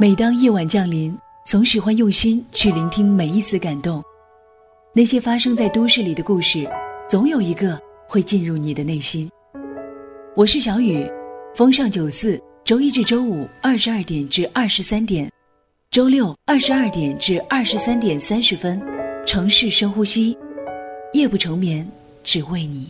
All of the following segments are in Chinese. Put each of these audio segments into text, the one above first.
每当夜晚降临，总喜欢用心去聆听每一丝感动。那些发生在都市里的故事，总有一个会进入你的内心。我是小雨，风尚九四，周一至周五二十二点至二十三点，周六二十二点至二十三点三十分，城市深呼吸，夜不成眠，只为你。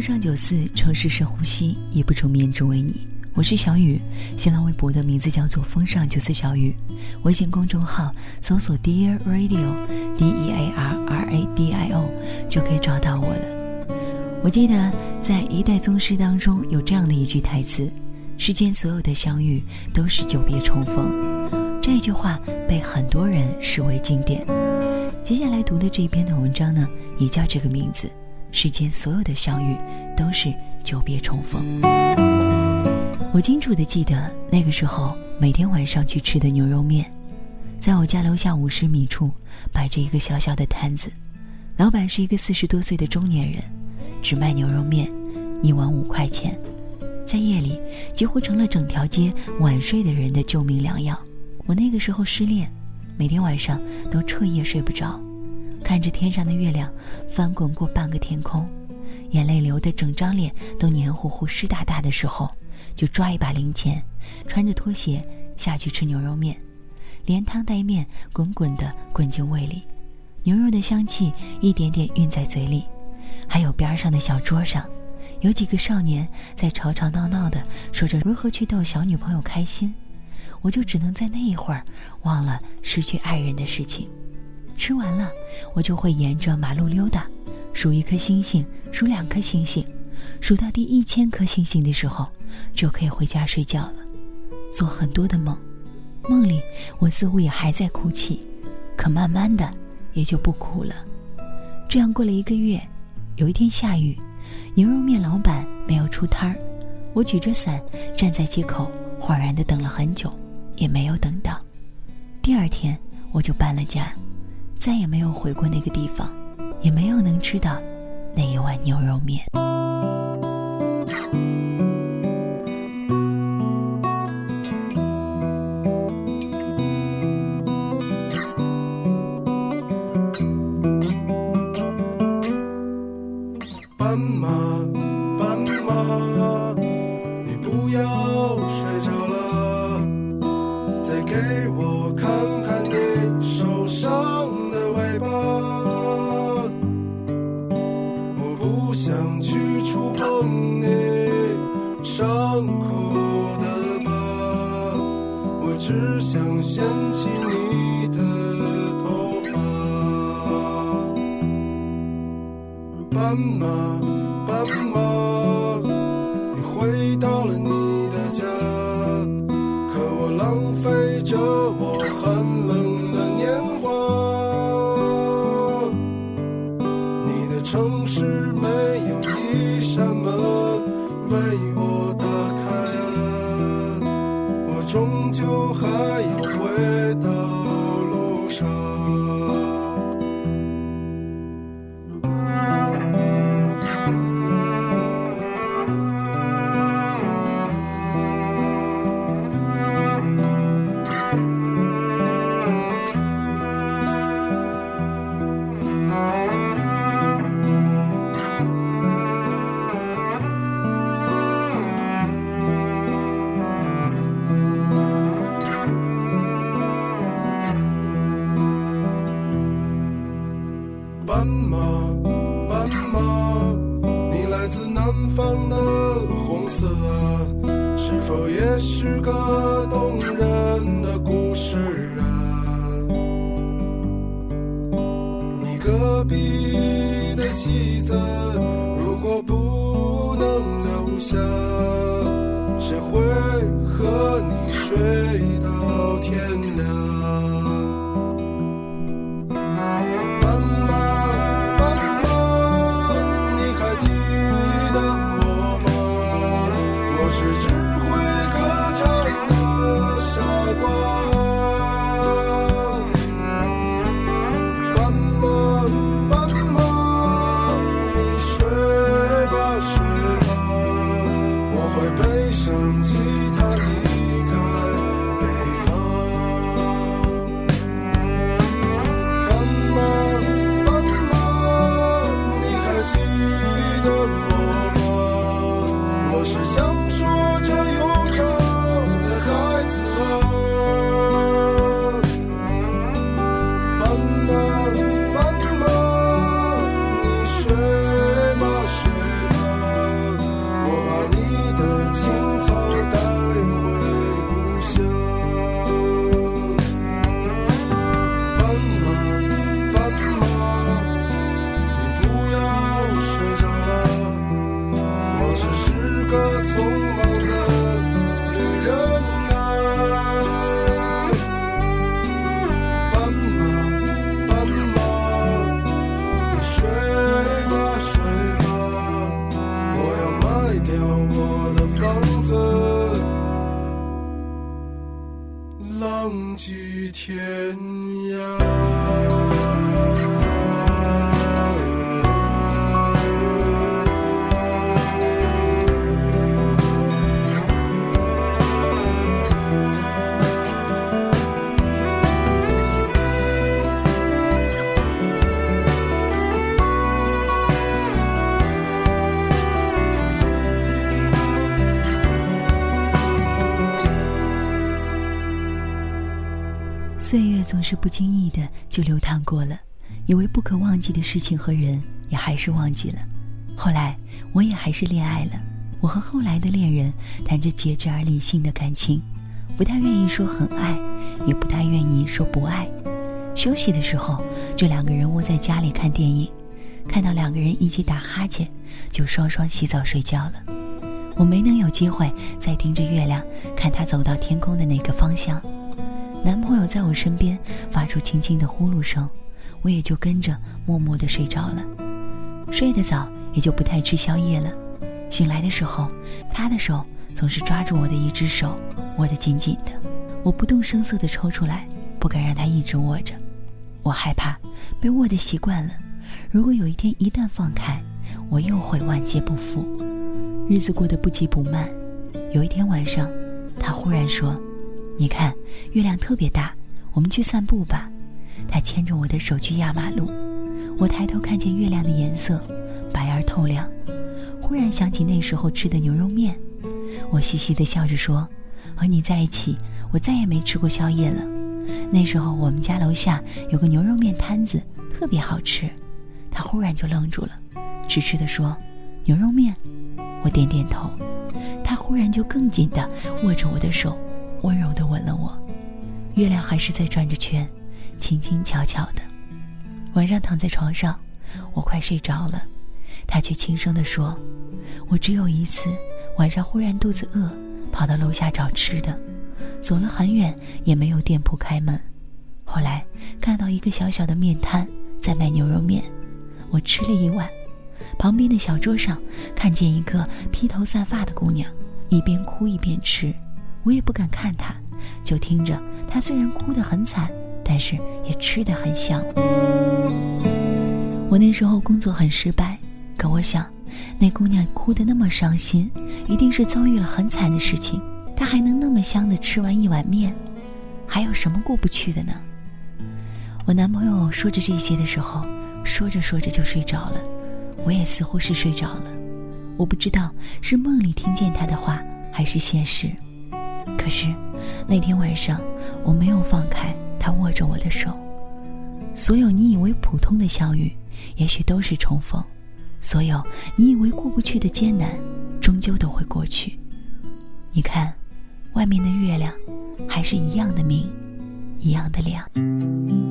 风尚九四，城市深呼吸，夜不成眠，只为你。我是小雨，新浪微博的名字叫做风尚九四小雨，微信公众号搜索 Dear Radio，D E A R R A D I O 就可以找到我了。我记得在一代宗师当中有这样的一句台词：“世间所有的相遇都是久别重逢。”这句话被很多人视为经典。接下来读的这一篇的文章呢，也叫这个名字。世间所有的相遇，都是久别重逢。我清楚的记得那个时候，每天晚上去吃的牛肉面，在我家楼下五十米处摆着一个小小的摊子，老板是一个四十多岁的中年人，只卖牛肉面，一碗五块钱，在夜里几乎成了整条街晚睡的人的救命良药。我那个时候失恋，每天晚上都彻夜睡不着。看着天上的月亮翻滚过半个天空，眼泪流得整张脸都黏糊糊、湿哒哒的时候，就抓一把零钱，穿着拖鞋下去吃牛肉面，连汤带面滚滚地滚进胃里，牛肉的香气一点点晕在嘴里，还有边上的小桌上，有几个少年在吵吵闹闹地说着如何去逗小女朋友开心，我就只能在那一会儿忘了失去爱人的事情。吃完了，我就会沿着马路溜达，数一颗星星，数两颗星星，数到第一千颗星星的时候，就可以回家睡觉了，做很多的梦。梦里我似乎也还在哭泣，可慢慢的也就不哭了。这样过了一个月，有一天下雨，牛肉面老板没有出摊儿，我举着伞站在街口，恍然的等了很久，也没有等到。第二天我就搬了家。再也没有回过那个地方，也没有能吃到那一碗牛肉面。隔壁的戏子，如果不能留下，谁会和你睡？something 是不经意的就流淌过了，以为不可忘记的事情和人也还是忘记了。后来我也还是恋爱了，我和后来的恋人谈着节制而理性的感情，不太愿意说很爱，也不太愿意说不爱。休息的时候，就两个人窝在家里看电影，看到两个人一起打哈欠，就双双洗澡睡觉了。我没能有机会再盯着月亮看他走到天空的那个方向。男朋友在我身边发出轻轻的呼噜声，我也就跟着默默的睡着了。睡得早，也就不太吃宵夜了。醒来的时候，他的手总是抓住我的一只手，握得紧紧的。我不动声色地抽出来，不敢让他一直握着。我害怕被握得习惯了，如果有一天一旦放开，我又会万劫不复。日子过得不急不慢。有一天晚上，他忽然说。你看，月亮特别大，我们去散步吧。他牵着我的手去压马路，我抬头看见月亮的颜色，白而透亮。忽然想起那时候吃的牛肉面，我嘻嘻地笑着说：“和你在一起，我再也没吃过宵夜了。那时候我们家楼下有个牛肉面摊子，特别好吃。”他忽然就愣住了，痴痴地说：“牛肉面。”我点点头。他忽然就更紧地握着我的手。温柔地吻了我，月亮还是在转着圈，轻轻巧巧的。晚上躺在床上，我快睡着了，他却轻声地说：“我只有一次晚上忽然肚子饿，跑到楼下找吃的，走了很远也没有店铺开门。后来看到一个小小的面摊在卖牛肉面，我吃了一碗。旁边的小桌上看见一个披头散发的姑娘，一边哭一边吃。”我也不敢看他，就听着他虽然哭得很惨，但是也吃得很香。我那时候工作很失败，可我想，那姑娘哭得那么伤心，一定是遭遇了很惨的事情。她还能那么香的吃完一碗面，还有什么过不去的呢？我男朋友说着这些的时候，说着说着就睡着了，我也似乎是睡着了。我不知道是梦里听见他的话，还是现实。可是，那天晚上我没有放开他握着我的手。所有你以为普通的相遇，也许都是重逢；所有你以为过不去的艰难，终究都会过去。你看，外面的月亮还是一样的明，一样的亮。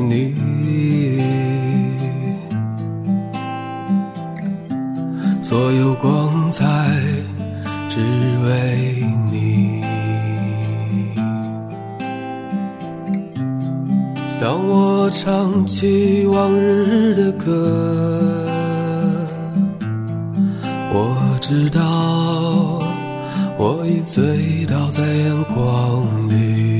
你，所有光彩只为你。当我唱起往日的歌，我知道我已醉倒在阳光里。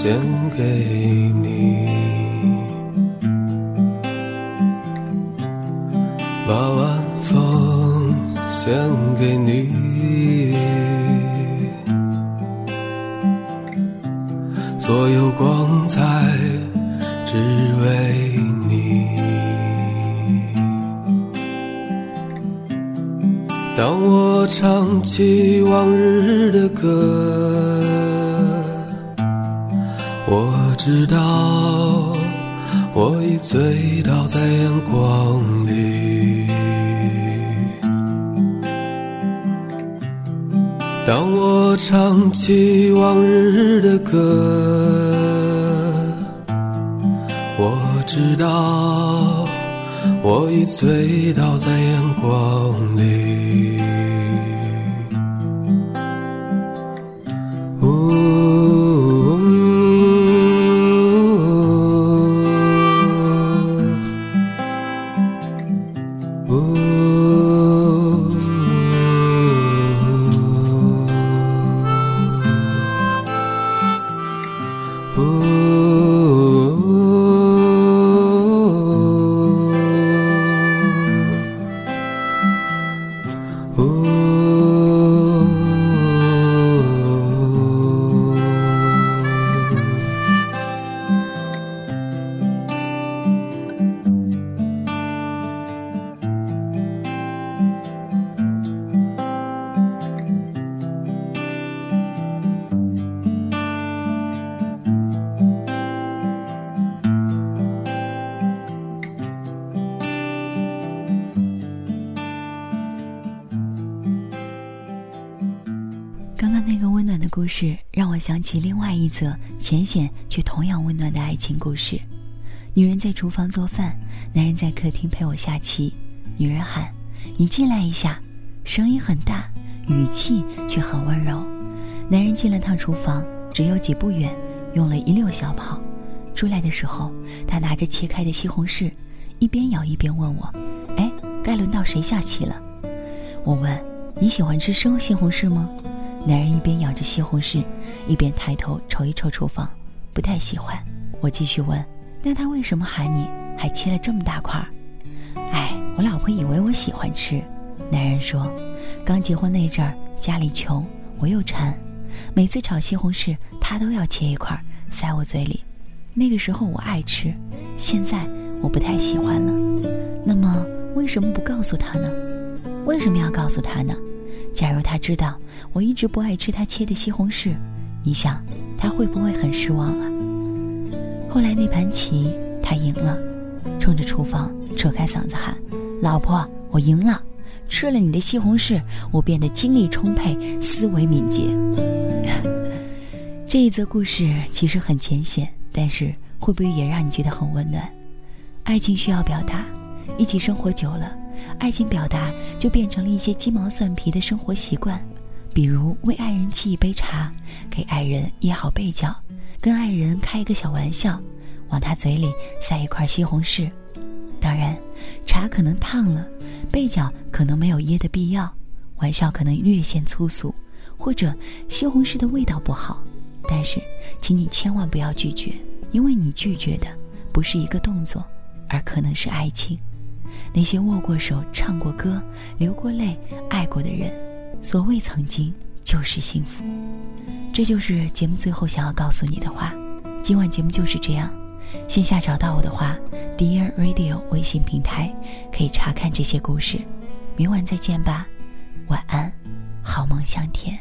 献给你，把晚风献给你，所有光彩只为你。当我唱起往日的歌，我知道我已醉倒在阳光里。当我唱起往日的歌，我知道我已醉倒在阳光里。故事，让我想起另外一则浅显却同样温暖的爱情故事。女人在厨房做饭，男人在客厅陪我下棋。女人喊：“你进来一下。”声音很大，语气却很温柔。男人进了趟厨房，只有几步远，用了一溜小跑。出来的时候，他拿着切开的西红柿，一边咬一边问我：“哎，该轮到谁下棋了？”我问：“你喜欢吃生西红柿吗？”男人一边咬着西红柿，一边抬头瞅一瞅厨房，不太喜欢。我继续问：“那他为什么喊你？还切了这么大块？”哎，我老婆以为我喜欢吃。男人说：“刚结婚那阵儿，家里穷，我又馋，每次炒西红柿，他都要切一块塞我嘴里。那个时候我爱吃，现在我不太喜欢了。那么为什么不告诉他呢？为什么要告诉他呢？”假如他知道我一直不爱吃他切的西红柿，你想他会不会很失望啊？后来那盘棋他赢了，冲着厨房扯开嗓子喊：“老婆，我赢了！吃了你的西红柿，我变得精力充沛，思维敏捷。”这一则故事其实很浅显，但是会不会也让你觉得很温暖？爱情需要表达，一起生活久了。爱情表达就变成了一些鸡毛蒜皮的生活习惯，比如为爱人沏一杯茶，给爱人掖好被角，跟爱人开一个小玩笑，往他嘴里塞一块西红柿。当然，茶可能烫了，被角可能没有掖的必要，玩笑可能略显粗俗，或者西红柿的味道不好。但是，请你千万不要拒绝，因为你拒绝的不是一个动作，而可能是爱情。那些握过手、唱过歌、流过泪、爱过的人，所谓曾经就是幸福。这就是节目最后想要告诉你的话。今晚节目就是这样。线下找到我的话，Dear Radio 微信平台可以查看这些故事。明晚再见吧，晚安，好梦香甜。